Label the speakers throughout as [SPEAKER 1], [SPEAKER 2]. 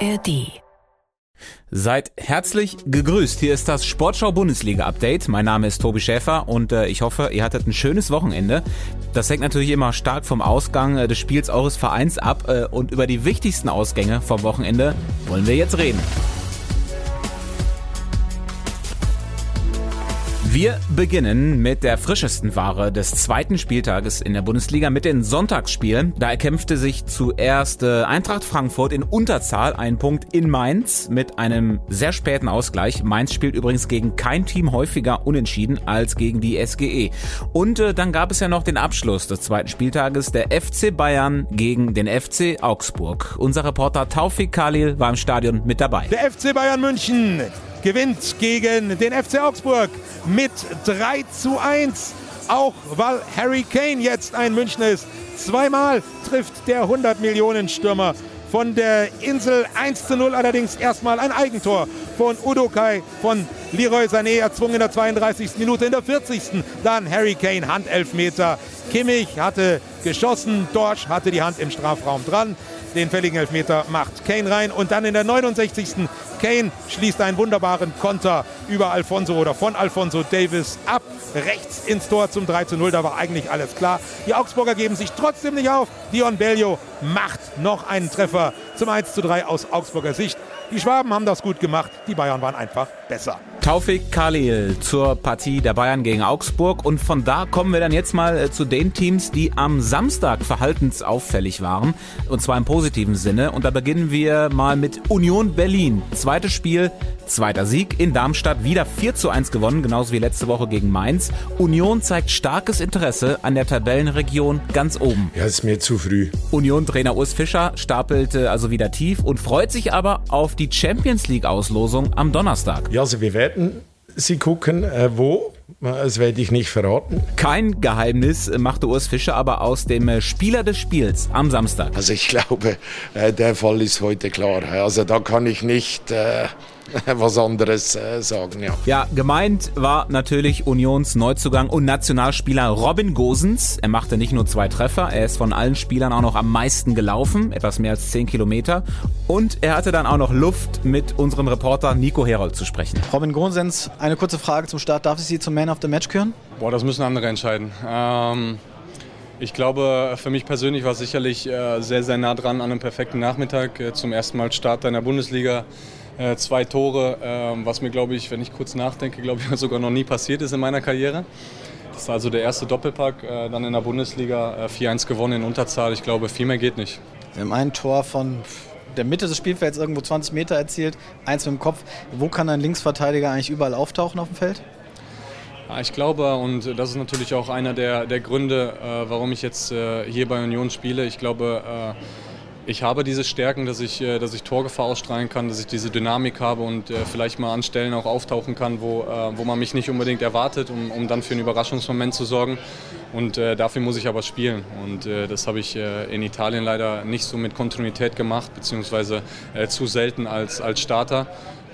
[SPEAKER 1] ARD.
[SPEAKER 2] Seid herzlich gegrüßt. Hier ist das Sportschau Bundesliga Update. Mein Name ist Tobi Schäfer und äh, ich hoffe, ihr hattet ein schönes Wochenende. Das hängt natürlich immer stark vom Ausgang äh, des Spiels eures Vereins ab äh, und über die wichtigsten Ausgänge vom Wochenende wollen wir jetzt reden. Wir beginnen mit der frischesten Ware des zweiten Spieltages in der Bundesliga mit den Sonntagsspielen. Da erkämpfte sich zuerst äh, Eintracht Frankfurt in Unterzahl einen Punkt in Mainz mit einem sehr späten Ausgleich. Mainz spielt übrigens gegen kein Team häufiger unentschieden als gegen die SGE. Und äh, dann gab es ja noch den Abschluss des zweiten Spieltages, der FC Bayern gegen den FC Augsburg. Unser Reporter Taufik Khalil war im Stadion mit dabei.
[SPEAKER 3] Der FC Bayern München gewinnt gegen den FC Augsburg mit 3 zu 1. Auch weil Harry Kane jetzt ein Münchner ist. Zweimal trifft der 100 Millionen Stürmer von der Insel 1 zu 0 allerdings erstmal ein Eigentor von Udokai von Leroy Sané erzwungen in der 32. Minute in der 40. Dann Harry Kane Handelfmeter. Kimmich hatte geschossen, Dorsch hatte die Hand im Strafraum dran. Den fälligen Elfmeter macht Kane rein und dann in der 69. Kane schließt einen wunderbaren Konter über Alfonso oder von Alfonso Davis ab. Rechts ins Tor zum 3 zu 0. Da war eigentlich alles klar. Die Augsburger geben sich trotzdem nicht auf. Dion Bellio macht noch einen Treffer zum 1 zu 3 aus Augsburger Sicht. Die Schwaben haben das gut gemacht. Die Bayern waren einfach besser.
[SPEAKER 2] Taufik Khalil zur Partie der Bayern gegen Augsburg. Und von da kommen wir dann jetzt mal äh, zu den Teams, die am Samstag verhaltensauffällig waren. Und zwar im positiven Sinne. Und da beginnen wir mal mit Union Berlin. Zweites Spiel, zweiter Sieg in Darmstadt. Wieder 4 zu 1 gewonnen, genauso wie letzte Woche gegen Mainz. Union zeigt starkes Interesse an der Tabellenregion ganz oben.
[SPEAKER 4] Ja, ist mir zu früh.
[SPEAKER 2] Union-Trainer Urs Fischer stapelte also wieder tief und freut sich aber auf die Champions League-Auslosung am Donnerstag.
[SPEAKER 4] Ja, also wir werden sie gucken, äh, wo. Das werde ich nicht verraten.
[SPEAKER 2] Kein Geheimnis machte Urs Fischer aber aus dem äh, Spieler des Spiels am Samstag.
[SPEAKER 4] Also ich glaube, äh, der Fall ist heute klar. Also da kann ich nicht äh, was anderes äh, sagen. Ja.
[SPEAKER 2] Ja, gemeint war natürlich Unions Neuzugang und Nationalspieler Robin Gosens. Er machte nicht nur zwei Treffer, er ist von allen Spielern auch noch am meisten gelaufen, etwas mehr als 10 Kilometer. Und er hatte dann auch noch Luft, mit unserem Reporter Nico Herold zu sprechen.
[SPEAKER 5] Robin Gosens, eine kurze Frage zum Start. Darf ich Sie zum Man of the Match küren?
[SPEAKER 6] Boah, das müssen andere entscheiden. Ähm, ich glaube, für mich persönlich war es sicherlich äh, sehr, sehr nah dran an einem perfekten Nachmittag. Äh, zum ersten Mal Start in der Bundesliga. Äh, zwei Tore, äh, was mir, glaube ich, wenn ich kurz nachdenke, glaube ich, sogar noch nie passiert ist in meiner Karriere. Das ist also der erste Doppelpack, äh, dann in der Bundesliga äh, 4-1 gewonnen in Unterzahl. Ich glaube, viel mehr geht nicht.
[SPEAKER 5] Sie haben ein Tor von der Mitte des Spielfelds irgendwo 20 Meter erzielt, eins mit dem Kopf. Wo kann ein Linksverteidiger eigentlich überall auftauchen auf dem Feld?
[SPEAKER 6] Ich glaube, und das ist natürlich auch einer der, der Gründe, äh, warum ich jetzt äh, hier bei Union spiele. Ich glaube, äh, ich habe diese Stärken, dass ich, äh, dass ich Torgefahr ausstrahlen kann, dass ich diese Dynamik habe und äh, vielleicht mal an Stellen auch auftauchen kann, wo, äh, wo man mich nicht unbedingt erwartet, um, um dann für einen Überraschungsmoment zu sorgen. Und dafür muss ich aber spielen. Und das habe ich in Italien leider nicht so mit Kontinuität gemacht, beziehungsweise zu selten als, als Starter.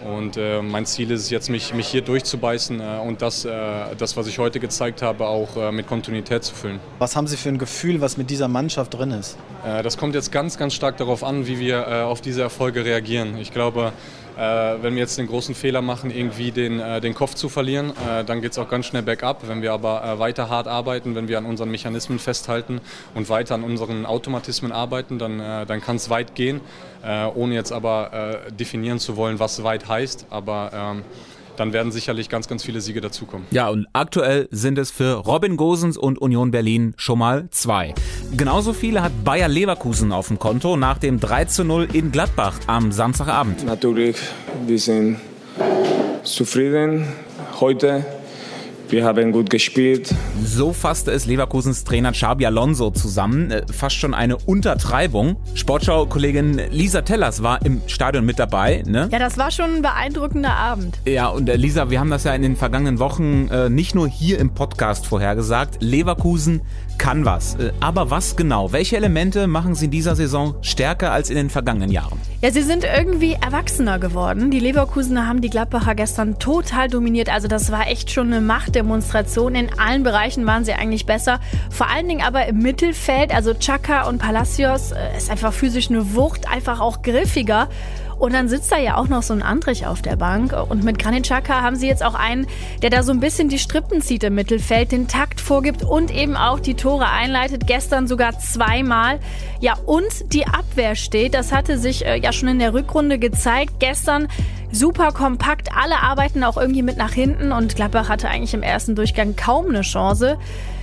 [SPEAKER 6] Und äh, mein Ziel ist es jetzt, mich, mich hier durchzubeißen äh, und das, äh, das, was ich heute gezeigt habe, auch äh, mit Kontinuität zu füllen.
[SPEAKER 5] Was haben Sie für ein Gefühl, was mit dieser Mannschaft drin ist?
[SPEAKER 6] Äh, das kommt jetzt ganz, ganz stark darauf an, wie wir äh, auf diese Erfolge reagieren. Ich glaube, wenn wir jetzt den großen Fehler machen, irgendwie den, den Kopf zu verlieren, dann geht es auch ganz schnell bergab. Wenn wir aber weiter hart arbeiten, wenn wir an unseren Mechanismen festhalten und weiter an unseren Automatismen arbeiten, dann, dann kann es weit gehen, ohne jetzt aber definieren zu wollen, was weit heißt. Aber ähm, dann werden sicherlich ganz, ganz viele Siege dazukommen.
[SPEAKER 2] Ja, und aktuell sind es für Robin Gosens und Union Berlin schon mal zwei. Genauso viele hat Bayer Leverkusen auf dem Konto nach dem 3 zu 0 in Gladbach am Samstagabend.
[SPEAKER 7] Natürlich, wir sind zufrieden heute. Wir haben gut gespielt.
[SPEAKER 2] So fasste es Leverkusens Trainer Xabi Alonso zusammen. Äh, fast schon eine Untertreibung. Sportschau-Kollegin Lisa Tellers war im Stadion mit dabei. Ne?
[SPEAKER 8] Ja, das war schon ein beeindruckender Abend.
[SPEAKER 2] Ja, und äh, Lisa, wir haben das ja in den vergangenen Wochen äh, nicht nur hier im Podcast vorhergesagt. Leverkusen kann was. Äh, aber was genau? Welche Elemente machen sie in dieser Saison stärker als in den vergangenen Jahren?
[SPEAKER 8] Ja, sie sind irgendwie erwachsener geworden. Die Leverkusener haben die Gladbacher gestern total dominiert. Also das war echt schon eine Machtdemonstration. In allen Bereichen waren sie eigentlich besser. Vor allen Dingen aber im Mittelfeld, also Chaka und Palacios, äh, ist einfach physisch eine Wucht, einfach auch griffiger. Und dann sitzt da ja auch noch so ein Andrich auf der Bank. Und mit Granit Xhaka haben sie jetzt auch einen, der da so ein bisschen die Strippen zieht im Mittelfeld, den Takt vorgibt und eben auch die Tore einleitet. Gestern sogar zweimal. Ja, und die Abwehr steht. Das hatte sich äh, ja schon in der Rückrunde gezeigt. Gestern super kompakt. Alle arbeiten auch irgendwie mit nach hinten und Gladbach hatte eigentlich im ersten Durchgang kaum eine Chance.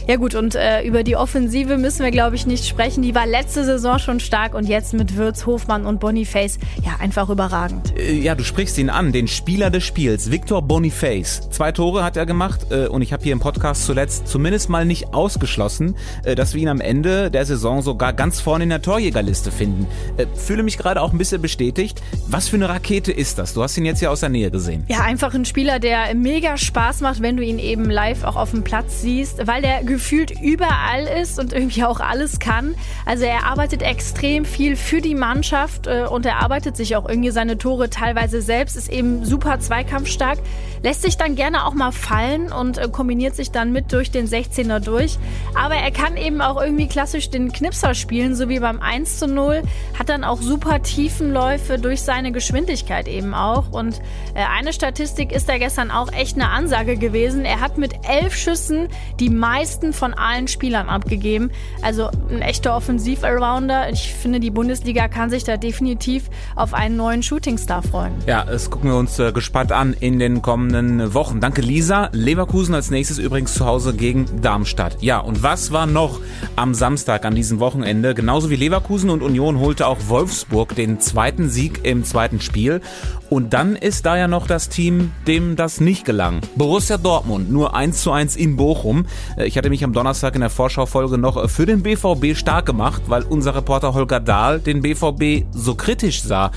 [SPEAKER 8] Ja gut, und äh, über die Offensive müssen wir, glaube ich, nicht sprechen. Die war letzte Saison schon stark und jetzt mit Würz, Hofmann und Boniface ja einfach überragend.
[SPEAKER 2] Äh, ja, du sprichst ihn an, den Spieler des Spiels, Victor Boniface. Zwei Tore hat er gemacht äh, und ich habe hier im Podcast zuletzt zumindest mal nicht ausgeschlossen, äh, dass wir ihn am Ende der Saison sogar ganz vorne in der Torjägerliste finden. Äh, fühle mich gerade auch ein bisschen bestätigt. Was für eine Rakete ist das? Du hast ihn jetzt ja aus der Nähe gesehen.
[SPEAKER 8] Ja, einfach ein Spieler, der mega Spaß macht, wenn du ihn eben live auch auf dem Platz siehst, weil der gefühlt überall ist und irgendwie auch alles kann. Also er arbeitet extrem viel für die Mannschaft äh, und er arbeitet sich auch irgendwie seine Tore teilweise selbst, ist eben super zweikampfstark, lässt sich dann gerne auch mal fallen und äh, kombiniert sich dann mit durch den 16er durch. Aber er kann eben auch irgendwie klassisch den Knipser spielen, so wie beim 1 zu 0, hat dann auch super Tiefenläufe durch seine Geschwindigkeit eben auch. Und äh, eine Statistik ist da gestern auch echt eine Ansage gewesen. Er hat mit elf Schüssen die meisten besten von allen Spielern abgegeben. Also ein echter Offensiv-Allrounder. Ich finde, die Bundesliga kann sich da definitiv auf einen neuen Shootingstar freuen.
[SPEAKER 2] Ja, das gucken wir uns äh, gespannt an in den kommenden Wochen. Danke, Lisa. Leverkusen als nächstes übrigens zu Hause gegen Darmstadt. Ja, und was war noch am Samstag an diesem Wochenende? Genauso wie Leverkusen und Union holte auch Wolfsburg den zweiten Sieg im zweiten Spiel. Und dann ist da ja noch das Team, dem das nicht gelang. Borussia Dortmund, nur 1 zu 1 in Bochum. Äh, ich hatte mich am Donnerstag in der Vorschaufolge noch äh, für den BVB stark gemacht, weil unser Reporter Holger Dahl den BVB so kritisch sah.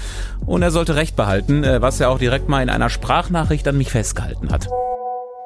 [SPEAKER 2] Und er sollte recht behalten, äh, was er auch direkt mal in einer Sprachnachricht an mich festgehalten hat.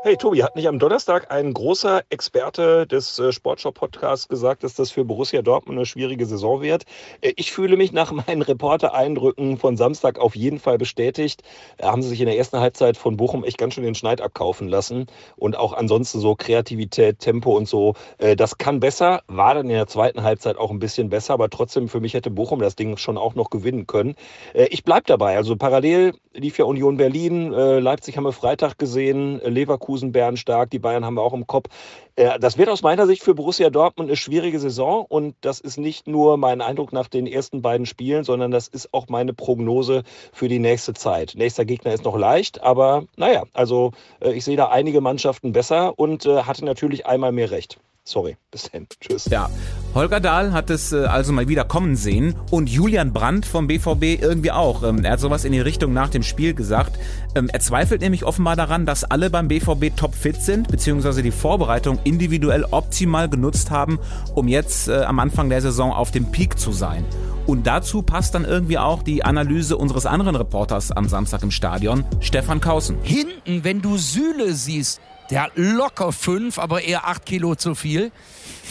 [SPEAKER 1] Hey Tobi, hat nicht am Donnerstag ein großer Experte des äh, Sportshop-Podcasts gesagt, dass das für Borussia Dortmund eine schwierige Saison wird? Äh, ich fühle mich nach meinen Reporter-Eindrücken von Samstag auf jeden Fall bestätigt. Äh, haben sie sich in der ersten Halbzeit von Bochum echt ganz schön den Schneid abkaufen lassen. Und auch ansonsten so Kreativität, Tempo und so. Äh, das kann besser, war dann in der zweiten Halbzeit auch ein bisschen besser, aber trotzdem für mich hätte Bochum das Ding schon auch noch gewinnen können. Ich bleibe dabei. Also parallel lief ja Union Berlin, Leipzig haben wir Freitag gesehen, Leverkusen Leverkusen bärenstark, die Bayern haben wir auch im Kopf. Äh, das wird aus meiner Sicht für Borussia Dortmund eine schwierige Saison und das ist nicht nur mein Eindruck nach den ersten beiden Spielen, sondern das ist auch meine Prognose für die nächste Zeit. Nächster Gegner ist noch leicht, aber naja, also äh, ich sehe da einige Mannschaften besser und äh, hatte natürlich einmal mehr recht. Sorry, bis dann. Tschüss.
[SPEAKER 2] Ja, Holger Dahl hat es äh, also mal wieder kommen sehen und Julian Brandt vom BVB irgendwie auch. Ähm, er hat sowas in die Richtung nach dem Spiel gesagt. Ähm, er zweifelt nämlich offenbar daran, dass alle beim BVB topfit sind, beziehungsweise die Vorbereitung individuell optimal genutzt haben, um jetzt äh, am Anfang der Saison auf dem Peak zu sein. Und dazu passt dann irgendwie auch die Analyse unseres anderen Reporters am Samstag im Stadion, Stefan Kausen.
[SPEAKER 9] Hinten, wenn du Süle siehst, der hat locker fünf, aber eher acht Kilo zu viel.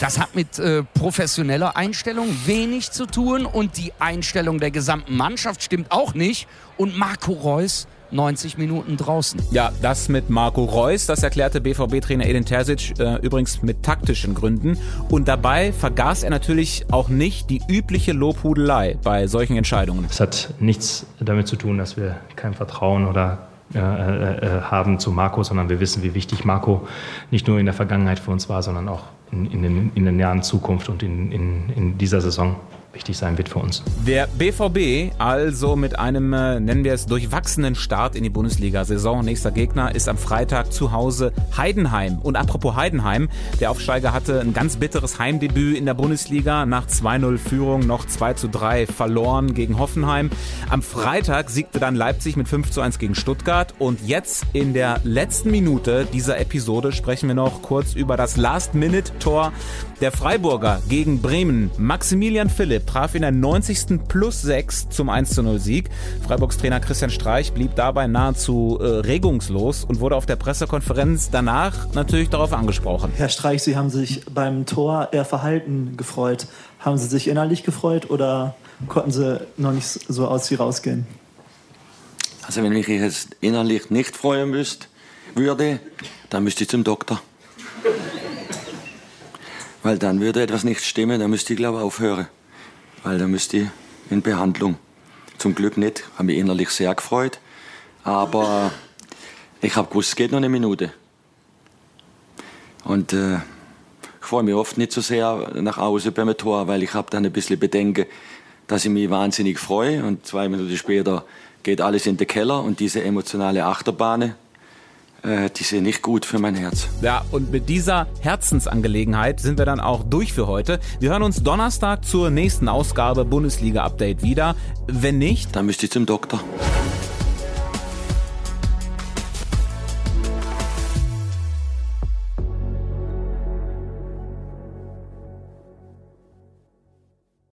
[SPEAKER 9] Das hat mit äh, professioneller Einstellung wenig zu tun und die Einstellung der gesamten Mannschaft stimmt auch nicht. Und Marco Reus 90 Minuten draußen.
[SPEAKER 2] Ja, das mit Marco Reus, das erklärte BVB-Trainer Edin Terzic äh, übrigens mit taktischen Gründen. Und dabei vergaß er natürlich auch nicht die übliche Lobhudelei bei solchen Entscheidungen.
[SPEAKER 10] Es hat nichts damit zu tun, dass wir kein Vertrauen oder äh, äh, haben zu Marco, sondern wir wissen, wie wichtig Marco nicht nur in der Vergangenheit für uns war, sondern auch in, in, den, in der nahen Zukunft und in, in, in dieser Saison wichtig sein wird für uns.
[SPEAKER 2] Der BVB also mit einem, äh, nennen wir es, durchwachsenen Start in die Bundesliga-Saison. Nächster Gegner ist am Freitag zu Hause Heidenheim. Und apropos Heidenheim, der Aufsteiger hatte ein ganz bitteres Heimdebüt in der Bundesliga. Nach 2-0 Führung noch 2 3 verloren gegen Hoffenheim. Am Freitag siegte dann Leipzig mit 5 1 gegen Stuttgart. Und jetzt in der letzten Minute dieser Episode sprechen wir noch kurz über das Last-Minute-Tor der Freiburger gegen Bremen. Maximilian Philipp traf in der 90. plus 6 zum 1-0 Sieg. Freiburgs Trainer Christian Streich blieb dabei nahezu äh, regungslos und wurde auf der Pressekonferenz danach natürlich darauf angesprochen.
[SPEAKER 11] Herr Streich, Sie haben sich beim Tor eher verhalten gefreut. Haben Sie sich innerlich gefreut oder konnten Sie noch nicht so aus Sie rausgehen?
[SPEAKER 12] Also wenn ich jetzt innerlich nicht freuen müsste, würde, dann müsste ich zum Doktor. Weil dann würde etwas nicht stimmen, dann müsste ich glaube aufhören weil da müsste ich in Behandlung. Zum Glück nicht. Habe mich innerlich sehr gefreut. Aber ich habe gewusst, es geht noch eine Minute. Und äh, ich freue mich oft nicht so sehr nach Hause beim Tor, weil ich habe dann ein bisschen Bedenken, dass ich mich wahnsinnig freue. Und zwei Minuten später geht alles in den Keller und diese emotionale Achterbahn, äh, die sind nicht gut für mein Herz.
[SPEAKER 2] Ja, und mit dieser Herzensangelegenheit sind wir dann auch durch für heute. Wir hören uns Donnerstag zur nächsten Ausgabe Bundesliga Update wieder. Wenn nicht,
[SPEAKER 12] dann müsst ihr zum Doktor.